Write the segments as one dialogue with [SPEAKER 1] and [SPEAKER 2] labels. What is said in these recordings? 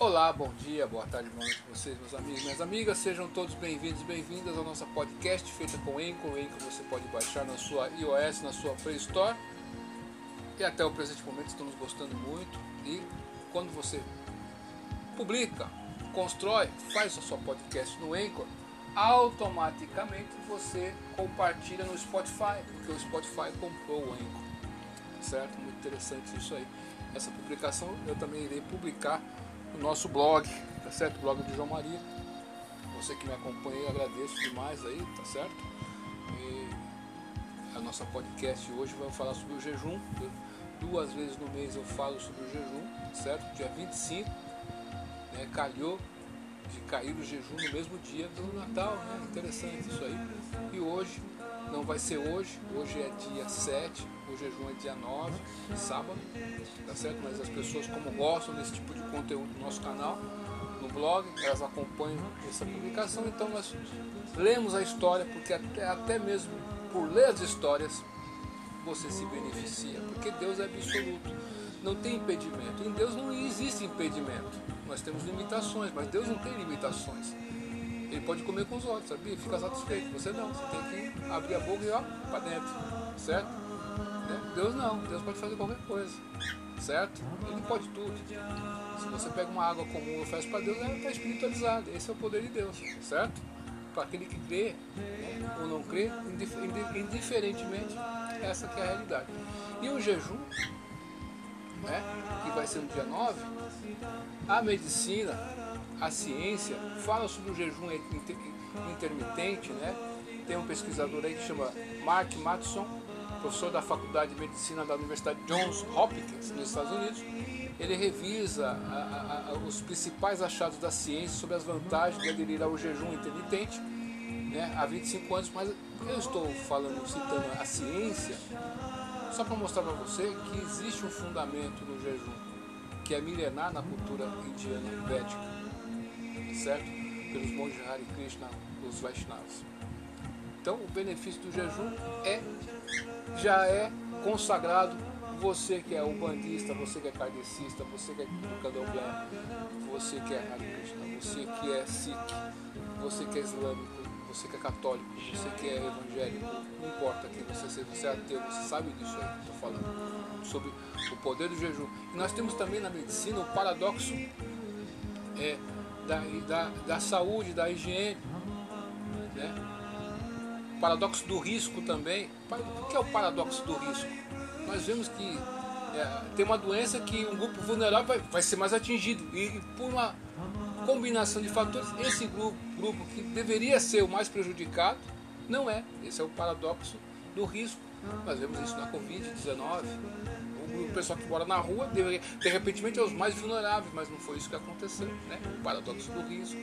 [SPEAKER 1] Olá, bom dia, boa tarde, boa noite para vocês, meus amigos minhas amigas. Sejam todos bem-vindos e bem-vindas ao nosso podcast feita com Anchor. Anchor você pode baixar na sua iOS, na sua Play Store. E até o presente momento estamos gostando muito. E quando você publica, constrói, faz o seu podcast no Anchor, automaticamente você compartilha no Spotify, porque o Spotify comprou o Anchor. Certo? Muito interessante isso aí. Essa publicação eu também irei publicar no nosso blog, tá certo? O blog do João Maria. Você que me acompanha, eu agradeço demais aí, tá certo? E a nossa podcast hoje vai falar sobre o jejum. Duas vezes no mês eu falo sobre o jejum, certo? Dia 25, né? Calhou de cair o jejum no mesmo dia do Natal, né? Interessante isso aí. E hoje, não vai ser hoje, hoje é dia 7, o jejum é dia 9, sábado, tá certo? Mas as pessoas como gostam desse tipo de conteúdo no nosso canal, no blog, elas acompanham essa publicação, então nós lemos a história, porque até, até mesmo por ler as histórias você se beneficia, porque Deus é absoluto, não tem impedimento. Em Deus não existe impedimento. Nós temos limitações, mas Deus não tem limitações. Ele pode comer com os olhos, sabia? Fica satisfeito. Você não, você tem que abrir a boca e ó, para dentro, certo? Deus não, Deus pode fazer qualquer coisa, certo? Ele pode tudo. Se você pega uma água comum e oferece para Deus, ela está espiritualizada. Esse é o poder de Deus, certo? Para aquele que crê né, ou não crê, indiferentemente, essa é a realidade. E o jejum, né, que vai ser no dia 9, a medicina, a ciência fala sobre o jejum intermitente, né? Tem um pesquisador aí que chama Mark Matson, professor da Faculdade de Medicina da Universidade Johns Hopkins, nos Estados Unidos. Ele revisa a, a, a, os principais achados da ciência sobre as vantagens de aderir ao jejum intermitente né, há 25 anos, mas eu estou falando, citando a ciência, só para mostrar para você que existe um fundamento no jejum, que é milenar na cultura indiana védica, certo? Pelos monges Hare Krishna, os Vaishnavas. Então, o benefício do jejum é já é consagrado. Você que é ubandista, você que é kardecista, você que é candomblé, você que é Hare você que é Sikh, você que é islâmico, você que é católico, você que é evangélico, não importa quem você seja, você é ateu, você sabe disso aí que estou falando, sobre o poder do jejum. Nós temos também na medicina o paradoxo é, da, da, da saúde, da higiene, né? Paradoxo do risco também. O que é o paradoxo do risco? Nós vemos que é, tem uma doença que um grupo vulnerável vai, vai ser mais atingido e, por uma combinação de fatores, esse grupo, grupo que deveria ser o mais prejudicado, não é. Esse é o paradoxo do risco. Nós vemos isso na Covid-19. O pessoal que mora na rua, deveria, de repente, é os mais vulneráveis, mas não foi isso que aconteceu. Né? O paradoxo do risco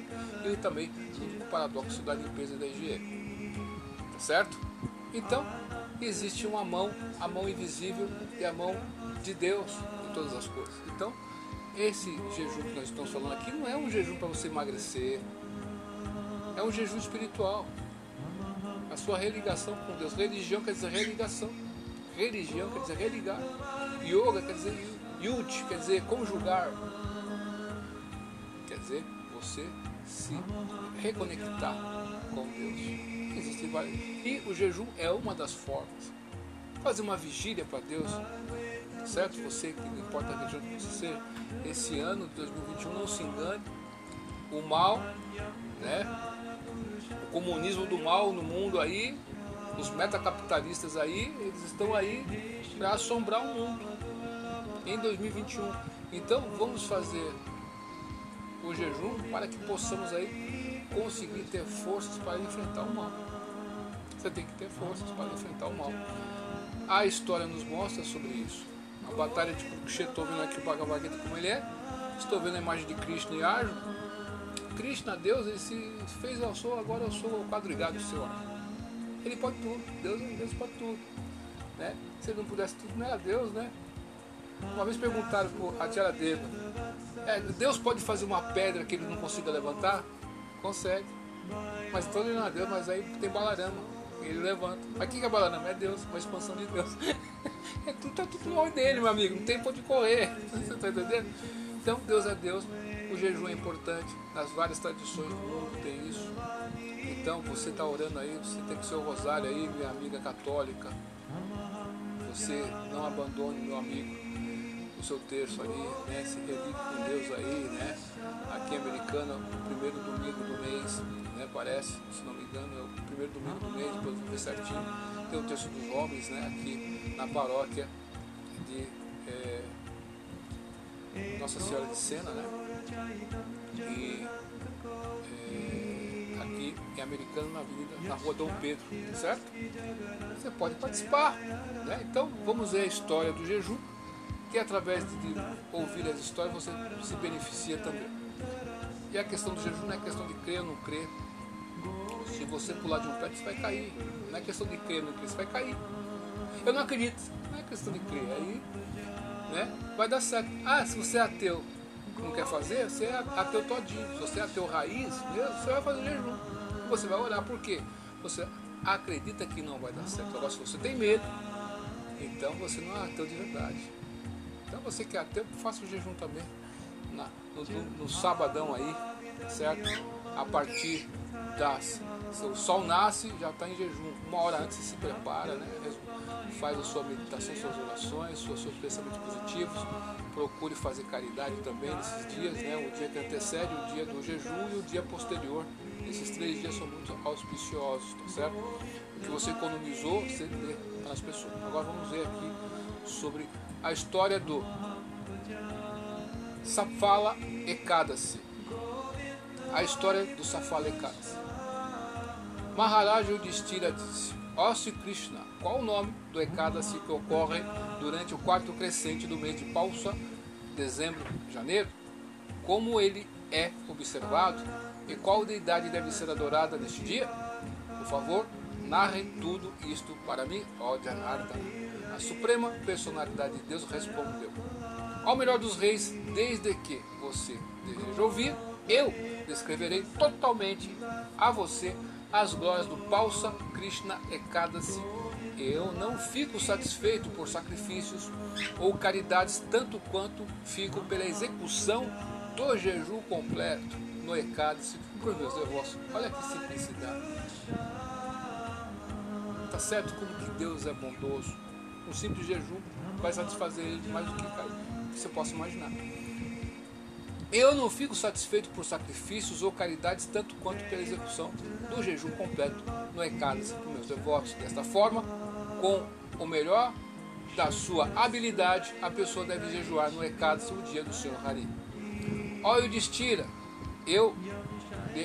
[SPEAKER 1] e também o paradoxo da limpeza da higiene. Certo? Então, existe uma mão, a mão invisível e a mão de Deus em todas as coisas. Então, esse jejum que nós estamos falando aqui não é um jejum para você emagrecer, é um jejum espiritual. A sua religação com Deus. Religião quer dizer religação. Religião quer dizer religar. Yoga quer dizer yud, quer dizer conjugar. Quer dizer você se reconectar com Deus. Existem várias. E o jejum é uma das formas. Fazer uma vigília para Deus certo? Você que não importa a religião que você seja, esse ano de 2021 não se engane, o mal, né? O comunismo do mal no mundo aí, os metacapitalistas aí, eles estão aí para assombrar o mundo em 2021. Então vamos fazer o jejum para que possamos aí conseguir ter forças para enfrentar o mal. Você tem que ter forças para enfrentar o mal. A história nos mostra sobre isso a batalha de Kurukshetra, estou vendo aqui o Bhagavad Gita como ele é, estou vendo a imagem de Krishna e Arjuna. Krishna, Deus, ele se fez, eu sou, agora eu sou o quadrigado seu Ele pode tudo, Deus, Deus pode tudo. Né? Se ele não pudesse tudo, não era Deus, né? Uma vez perguntaram a Tiara Deva, é, Deus pode fazer uma pedra que ele não consiga levantar? Consegue. Mas então ele não é Deus, mas aí tem balarama ele levanta. Mas o que é Balanama? É Deus, uma expansão de Deus. É tudo, tá tudo no dele, meu amigo. Não tem ponto de correr. Você tá entendendo? Então, Deus é Deus, o jejum é importante, nas várias tradições do mundo tem isso. Então, você está orando aí, você tem que ser o rosário aí, minha amiga católica. Você não abandone, meu amigo, o seu terço ali, né? Se religue com Deus aí, né? Aqui em Americana, o primeiro domingo do mês, né? Parece, se não me engano, é o primeiro domingo do mês, depois ver certinho. Tem o terço dos homens, né? Aqui na paróquia de é, Nossa Senhora de Sena, né? E é, aqui em Americana, na Avenida, na Rua Dom Pedro, certo? Você pode participar, né? Então, vamos ver a história do jejum, que através de ouvir as histórias você se beneficia também. E a questão do jejum não é questão de crer ou não crer. Se você pular de um pé, você vai cair. Não é questão de crer não crer, você vai cair. Eu não acredito, não é questão de crer. Aí né, vai dar certo. Ah, se você é ateu, não quer fazer, você é ateu todinho. Se você é ateu raiz, você vai fazer jejum. Você vai orar, por quê? Você acredita que não vai dar certo. Agora, se você tem medo, então você não é ateu de verdade. Então você que é ateu, faça o jejum também. Na, no, no, no sabadão aí, certo? A partir das. O sol nasce, já está em jejum. Uma hora antes se prepara, né? Faz a sua meditação, suas orações, seus, seus pensamentos positivos. Procure fazer caridade também nesses dias, né? O dia que antecede, o dia do jejum e o dia posterior. Esses três dias são muito auspiciosos, tá certo? O que você economizou, você dê para as pessoas. Agora vamos ver aqui sobre a história do Safala Ekadasi. A história do Safala Ekadasi. Maharaj Yudhishthira disse: Ó Sri Krishna, qual o nome do Ekadasi que ocorre durante o quarto crescente do mês de Pausa, dezembro, janeiro? Como ele é observado e qual deidade deve ser adorada neste dia? Por favor, narrem tudo isto para mim, ó Janardana. A suprema personalidade de Deus respondeu: Ao melhor dos reis, desde que você deseja ouvir, eu descreverei totalmente a você as glórias do Pausa Krishna Ekadasi. Eu não fico satisfeito por sacrifícios ou caridades tanto quanto fico pela execução do jejum completo no Ekadasi por meus devotos. Olha que simplicidade. Tá certo como que Deus é bondoso. Um simples jejum vai satisfazer ele mais do que você possa imaginar. Eu não fico satisfeito por sacrifícios ou caridades tanto quanto pela execução do jejum completo no Ekadasi por meus devotos. Desta forma, com o melhor da sua habilidade, a pessoa deve jejuar no Ekadasi o dia do Senhor Hari. Ó Yudhishthira, eu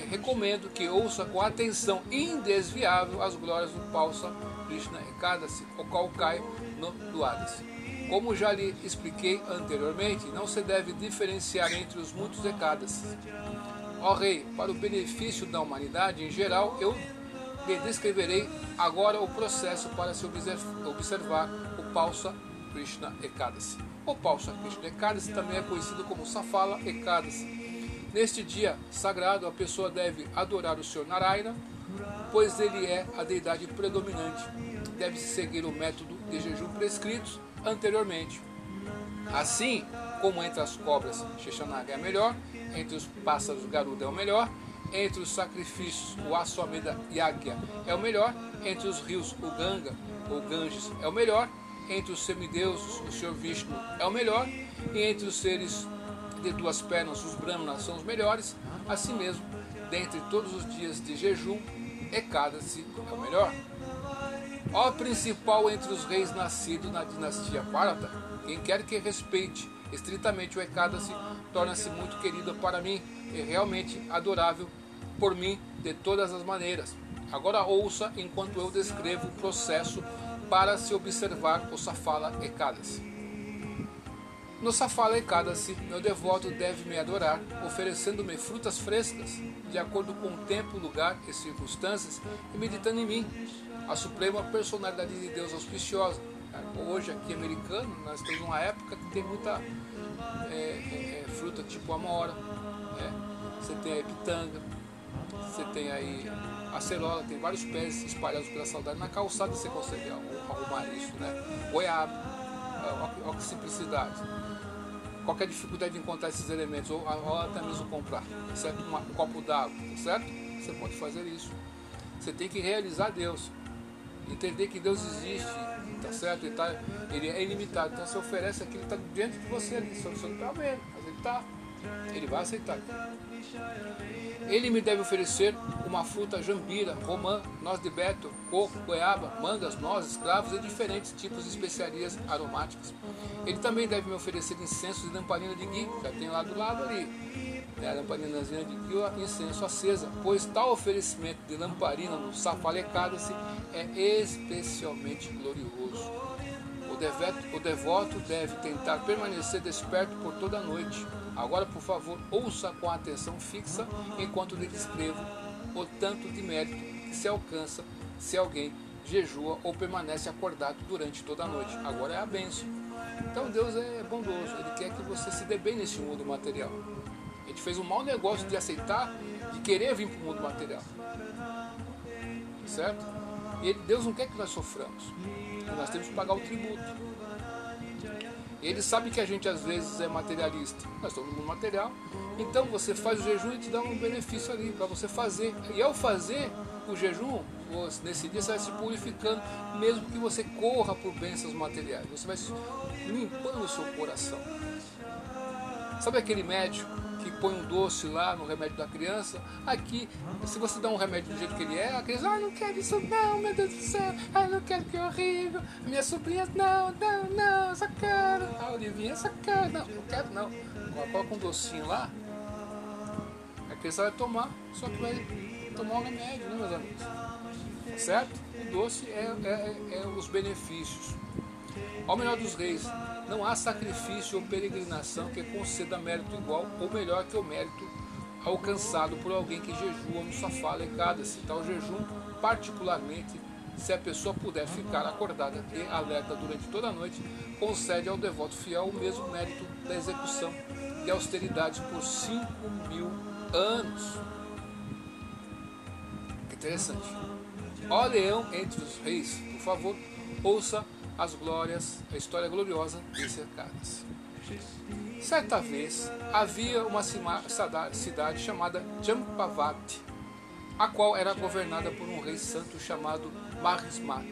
[SPEAKER 1] recomendo que ouça com atenção indesviável as glórias do Pausa Krishna Ekadasi, o qual cai no Duadasi. Como já lhe expliquei anteriormente, não se deve diferenciar entre os muitos Ekadasi. Ó Rei, para o benefício da humanidade em geral, eu lhe descreverei agora o processo para se observar o Pausa Krishna Ekadasi. O Pausa Krishna Ekadasi também é conhecido como Safala Ekadasi. Neste dia sagrado, a pessoa deve adorar o Senhor Narayana, pois ele é a deidade predominante. Deve-se seguir o método de jejum prescritos anteriormente. Assim como entre as cobras, Sheshanaga é melhor, entre os pássaros, Garuda é o melhor, entre os sacrifícios, o Aswameda Yagya é o melhor, entre os rios, o Ganga ou Ganges é o melhor, entre os semideuses, o Senhor Vishnu é o melhor, e entre os seres de duas pernas, os Brahmanas são os melhores, assim mesmo, dentre todos os dias de jejum, Ekadasi é o melhor. Ó principal entre os reis nascidos na dinastia Bharata, quem quer que respeite estritamente o Ekadasi torna-se muito querido para mim e realmente adorável por mim de todas as maneiras. Agora ouça enquanto eu descrevo o processo para se observar o Safala Ekadasi. No Safala Ekadasi, meu devoto deve me adorar, oferecendo-me frutas frescas, de acordo com o tempo, lugar e circunstâncias, e meditando em mim, a suprema personalidade de Deus auspiciosa. Hoje aqui americano, nós temos uma época que tem muita é, é, é fruta tipo amora, né? você tem aí pitanga, você tem aí acerola, tem vários pés espalhados pela saudade. Na calçada você consegue arrumar isso, né? Goiaba, olha que simplicidade. Qualquer dificuldade de encontrar esses elementos, ou, ou até mesmo comprar, certo? um copo d'água, certo? Você pode fazer isso. Você tem que realizar Deus. Entender que Deus existe, tá certo? Ele, tá, ele é ilimitado. Então você oferece aquilo que está dentro de você ali. Só você não está vendo, mas ele está. Ele vai aceitar. Ele me deve oferecer uma fruta jambira, romã, noz de beto, coco, goiaba, mangas, nozes, cravos e diferentes tipos de especiarias aromáticas. Ele também deve me oferecer incenso e lamparina de gui, já tem lá do lado ali. Né, lamparinazinha de gui, incenso acesa, pois tal oferecimento de lamparina no safalecada-se é especialmente glorioso. O o devoto deve tentar permanecer desperto por toda a noite Agora, por favor, ouça com atenção fixa enquanto lhe descrevo o tanto de mérito que se alcança se alguém jejua ou permanece acordado durante toda a noite. Agora é a benção. Então Deus é bondoso, Ele quer que você se dê bem nesse mundo material. Gente fez um mau negócio de aceitar, de querer vir para o mundo material. Certo? E Deus não quer que nós soframos. Nós temos que pagar o tributo. Ele sabe que a gente às vezes é materialista. Nós no mundo material. Então você faz o jejum e te dá um benefício ali para você fazer. E ao fazer o jejum, nesse dia você vai se purificando, mesmo que você corra por bênçãos materiais. Você vai limpando o seu coração. Sabe aquele médico que põe um doce lá no remédio da criança? Aqui, se você dá um remédio do jeito que ele é, a criança, ah, não quero isso não, meu Deus do céu, ah, não quero que é horrível. Minha sobrinha, não, não, não, essa cara. A Olivinha, essa cara, não, não quero não. Coloca um docinho lá, a criança vai tomar, só que vai tomar um remédio, né, meus amigos? Certo? O doce é, é, é os benefícios. Ao melhor dos reis, não há sacrifício ou peregrinação que conceda mérito igual ou melhor que o mérito alcançado por alguém que jejua no safá legada-se tal jejum, particularmente se a pessoa puder ficar acordada e alerta durante toda a noite, concede ao devoto fiel o mesmo mérito da execução de austeridade por cinco mil anos. Interessante. Ó leão entre os reis, por favor, ouça as glórias, a história gloriosa de Cercadas. Certa vez havia uma cidade chamada Champavat, a qual era governada por um rei santo chamado Marismat.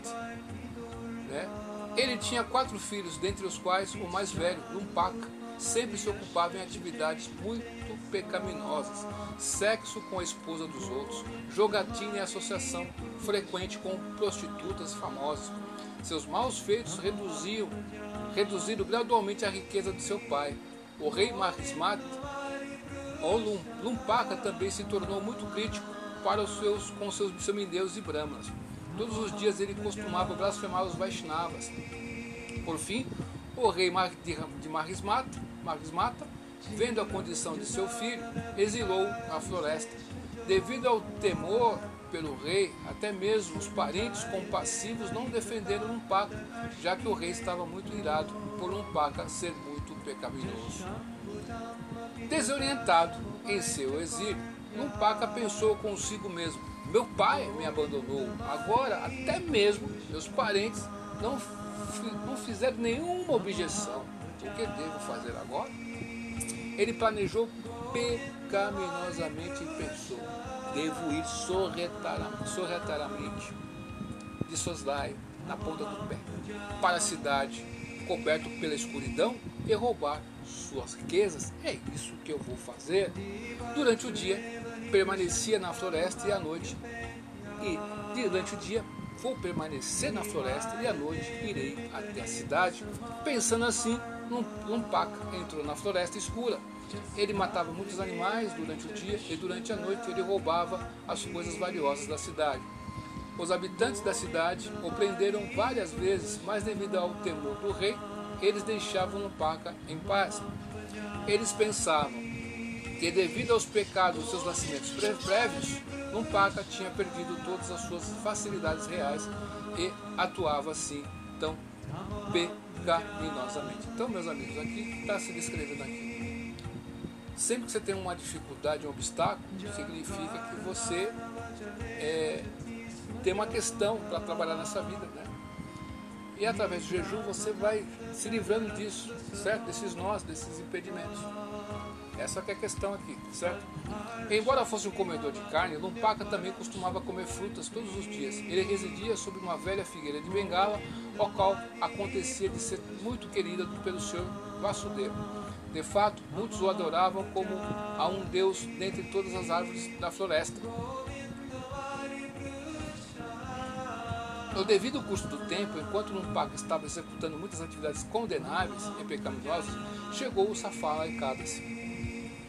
[SPEAKER 1] Né? Ele tinha quatro filhos, dentre os quais o mais velho, Lumpaka, sempre se ocupava em atividades muito pecaminosas, sexo com a esposa dos outros, jogatina e associação frequente com prostitutas famosas, seus maus feitos reduziam, reduziram gradualmente a riqueza de seu pai. O rei Marismat, ou Lumpaka, também se tornou muito crítico para os seus, com seus semideuses e brahmanas. Todos os dias ele costumava blasfemar os Vaishnavas. Por fim, o rei de Marismata, Marismata, vendo a condição de seu filho, exilou a floresta. Devido ao temor pelo rei, até mesmo os parentes compassivos não defenderam um paca, já que o rei estava muito irado por um paca ser muito pecaminoso. Desorientado em seu exílio, um paca pensou consigo mesmo: meu pai me abandonou, agora até mesmo meus parentes não, não fizeram nenhuma objeção. O que devo fazer agora? Ele planejou pecaminosamente e pensou: devo ir sorretamente de Soslai, na ponta do pé, para a cidade, coberto pela escuridão, e roubar suas riquezas. É isso que eu vou fazer. Durante o dia, permanecia na floresta e à noite. E durante o dia, vou permanecer na floresta e à noite irei até a cidade. Pensando assim, um paca entrou na floresta escura ele matava muitos animais durante o dia e durante a noite ele roubava as coisas valiosas da cidade. Os habitantes da cidade o prenderam várias vezes, mas devido ao temor do rei, eles deixavam Nupaca em paz. Eles pensavam que devido aos pecados dos seus nascimentos prévios, Nupaca tinha perdido todas as suas facilidades reais e atuava assim tão pecaminosamente. Então, meus amigos, aqui está se descrevendo aqui Sempre que você tem uma dificuldade, um obstáculo, significa que você é, tem uma questão para trabalhar nessa vida, né? E através do jejum você vai se livrando disso, certo? Desses nós, desses impedimentos. Essa é a questão aqui, certo? Embora fosse um comedor de carne, Lumpaka também costumava comer frutas todos os dias. Ele residia sob uma velha figueira de bengala, o qual acontecia de ser muito querida pelo Senhor Vasudeva. De fato, muitos o adoravam como a um deus dentre todas as árvores da floresta. No devido curso do tempo, enquanto Lumpaka estava executando muitas atividades condenáveis e pecaminosas, chegou o Safala e Kadasi.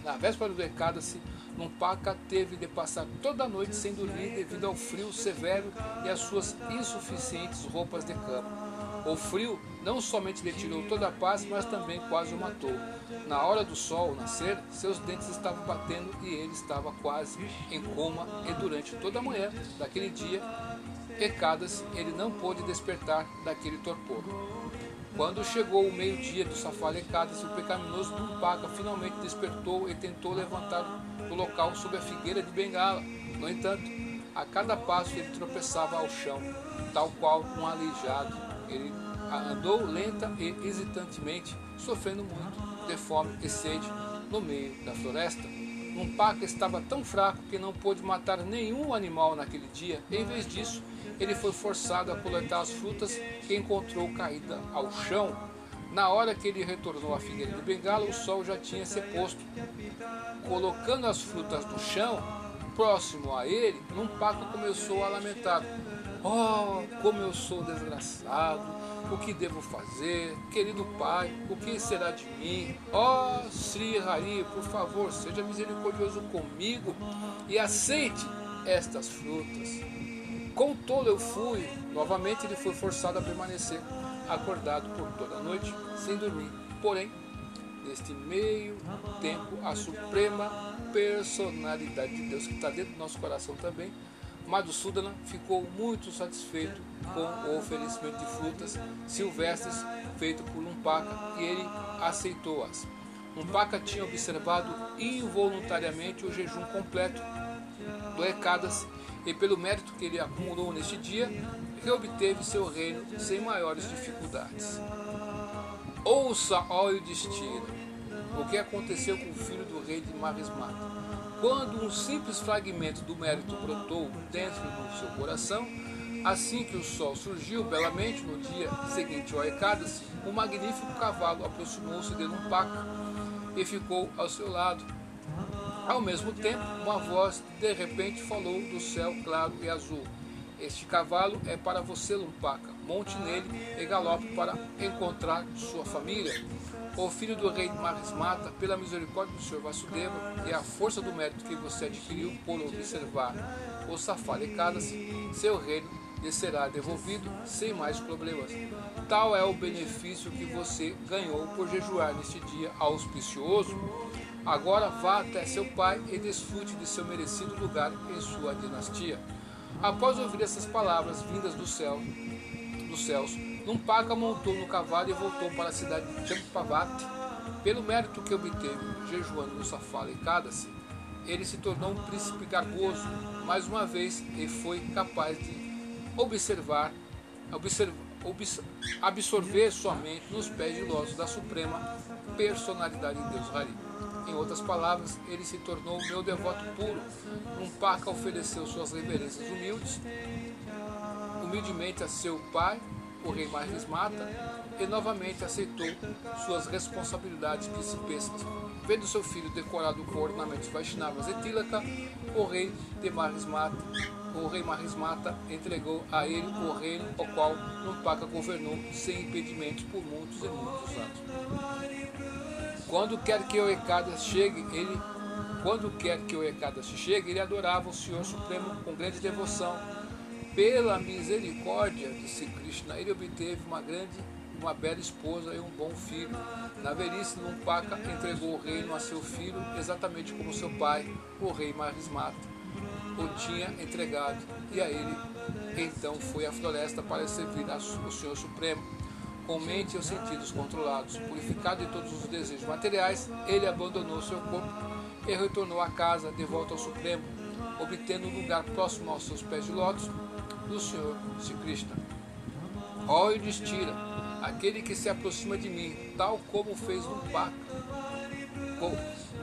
[SPEAKER 1] Na véspera do Ekadasi, Lumpaka teve de passar toda a noite sem dormir devido ao frio severo e às suas insuficientes roupas de cama. O frio não somente lhe tirou toda a paz, mas também quase o matou. Na hora do sol nascer, seus dentes estavam batendo e ele estava quase em coma, e durante toda a manhã daquele dia, Ecadas, ele não pôde despertar daquele torpor. Quando chegou o meio-dia do Safalecadas, o pecaminoso Tumpaca finalmente despertou e tentou levantar do local sob a figueira de bengala. No entanto, a cada passo ele tropeçava ao chão, tal qual um aleijado. Ele andou lenta e hesitantemente, sofrendo muito de fome e sede no meio da floresta. Tumpaca estava tão fraco que não pôde matar nenhum animal naquele dia. Em vez disso, ele foi forçado a coletar as frutas que encontrou caída ao chão. Na hora que ele retornou à figueira de bengala, o sol já tinha se posto. Colocando as frutas no chão, próximo a ele, um paco começou a lamentar: Oh, como eu sou desgraçado! O que devo fazer? Querido Pai, o que será de mim? Oh, Sri Hari, por favor, seja misericordioso comigo e aceite estas frutas. Com tolo eu fui. Novamente ele foi forçado a permanecer acordado por toda a noite, sem dormir. Porém, neste meio tempo, a suprema personalidade de Deus, que está dentro do nosso coração também, Madhusudana ficou muito satisfeito com o oferecimento de frutas silvestres feito por Lumpaka e ele aceitou-as. Lumpaka tinha observado involuntariamente o jejum completo do Ekadas e pelo mérito que ele acumulou neste dia, reobteve seu reino sem maiores dificuldades. Ouça, ó o destino, o que aconteceu com o filho do rei de Marismata. Quando um simples fragmento do mérito brotou dentro do seu coração, assim que o sol surgiu belamente no dia seguinte ao Ecádice, um magnífico cavalo aproximou-se de Lumpaca e ficou ao seu lado ao mesmo tempo, uma voz de repente falou do céu claro e azul. Este cavalo é para você, Lumpaca. Monte nele e galope para encontrar sua família. O filho do rei Marismata, pela misericórdia do Senhor Vasudeva e a força do mérito que você adquiriu por observar o safari cada-se, seu reino lhe será devolvido sem mais problemas. Tal é o benefício que você ganhou por jejuar neste dia auspicioso. Agora vá até seu pai e desfrute de seu merecido lugar em sua dinastia. Após ouvir essas palavras vindas do céu, dos céus, Numpaka montou no cavalo e voltou para a cidade de Champavat. Pelo mérito que obteve jejuando no Safala e Kadasi, ele se tornou um príncipe garboso mais uma vez e foi capaz de observar, observar absorver somente nos pés de lótus da suprema personalidade de Deus Hari. Em outras palavras, ele se tornou meu devoto puro. Um paca ofereceu suas reverências humildes, humildemente a seu pai, o rei Marismata, e novamente aceitou suas responsabilidades principescas. Vendo seu filho decorado com ornamentos Vaishnavas e Tilaka, o rei de Marismata, o rei Marismata entregou a ele o reino, o qual Numpaka governou sem impedimentos por muitos e muitos anos. Quando quer que o Ekada chegue, ele quando quer que o Ekada chegue, ele adorava o Senhor Supremo com grande devoção. Pela misericórdia de Sri Krishna, ele obteve uma grande, uma bela esposa e um bom filho. Na velhice, Lumpaka entregou o reino a seu filho, exatamente como seu pai, o rei Marismata, o tinha entregado, e a ele então foi à floresta para servir o Senhor Supremo com mente e os sentidos controlados, purificado de todos os desejos materiais, ele abandonou seu corpo e retornou à casa de volta ao Supremo, obtendo um lugar próximo aos seus pés de lótus do Senhor Sri Krishna. Ó Yudhishthira, aquele que se aproxima de mim, tal como fez um pacto,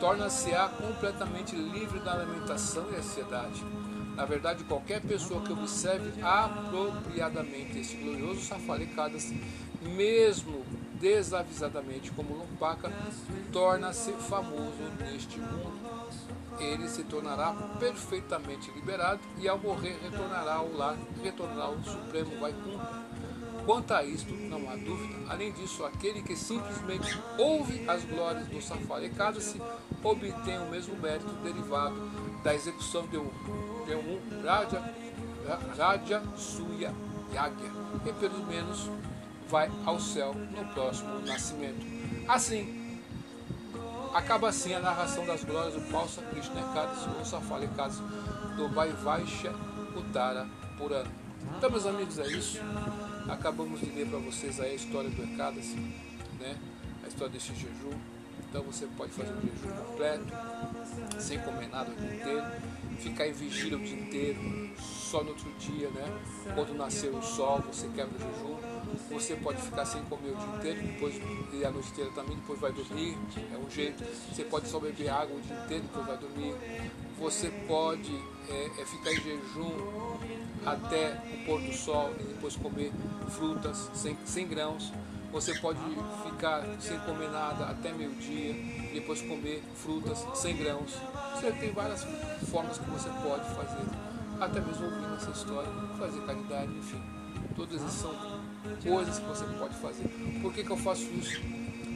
[SPEAKER 1] torna-se-á completamente livre da lamentação e ansiedade. Na verdade, qualquer pessoa que observe apropriadamente esse glorioso Safalikadas, mesmo desavisadamente como Lumpaka, torna-se famoso neste mundo. Ele se tornará perfeitamente liberado e ao morrer retornará ao lar, retornará ao Supremo Vaikunta Quanto a isto, não há dúvida. Além disso, aquele que simplesmente ouve as glórias do Safari se obtém o mesmo mérito derivado da execução de um, de um Raja, Raja Suya Yagya, e pelo menos vai ao céu no próximo nascimento. Assim, acaba assim a narração das glórias do Palsa Krishna Ekadasi ou Safari Ekadasi do Vaivasha Uttara Purana. Então, meus amigos, é isso. Acabamos de ler para vocês aí a história do Ekadasi, né? a história desse jejum. Então você pode fazer um jejum completo, sem comer nada o dia inteiro, ficar em vigília o dia inteiro, só no outro dia, né? Quando nascer o sol, você quebra o jejum. Você pode ficar sem comer o dia inteiro, depois e a noite inteira também, depois vai dormir, é um jeito. Você pode só beber água o dia inteiro, depois vai dormir. Você pode é, é ficar em jejum até o pôr do sol e depois comer frutas sem, sem grãos. Você pode ficar sem comer nada até meio-dia, depois comer frutas sem grãos. Você tem várias formas que você pode fazer, até mesmo ouvindo essa história, fazer caridade, enfim. Todas essas são coisas que você pode fazer. Por que, que eu faço isso?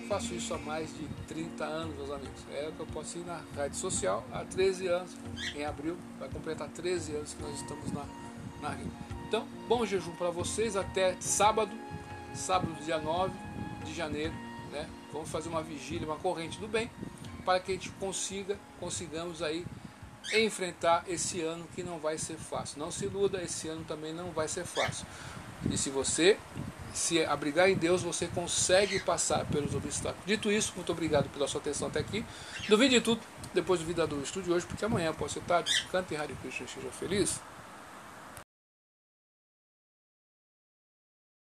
[SPEAKER 1] faço isso há mais de 30 anos, meus amigos. É que eu posso ir na rede social há 13 anos. Em abril vai completar 13 anos que nós estamos na na rede. Então, bom jejum para vocês até sábado, sábado dia 9 de janeiro, né? Vamos fazer uma vigília, uma corrente do bem, para que a gente consiga, consigamos aí enfrentar esse ano que não vai ser fácil. Não se iluda, esse ano também não vai ser fácil. E se você se abrigar em Deus, você consegue passar pelos obstáculos. Dito isso, muito obrigado pela sua atenção até aqui. Duvide de tudo depois do Vida do Estude hoje, porque amanhã pode ser tarde. Cante Hare Krishna, seja feliz.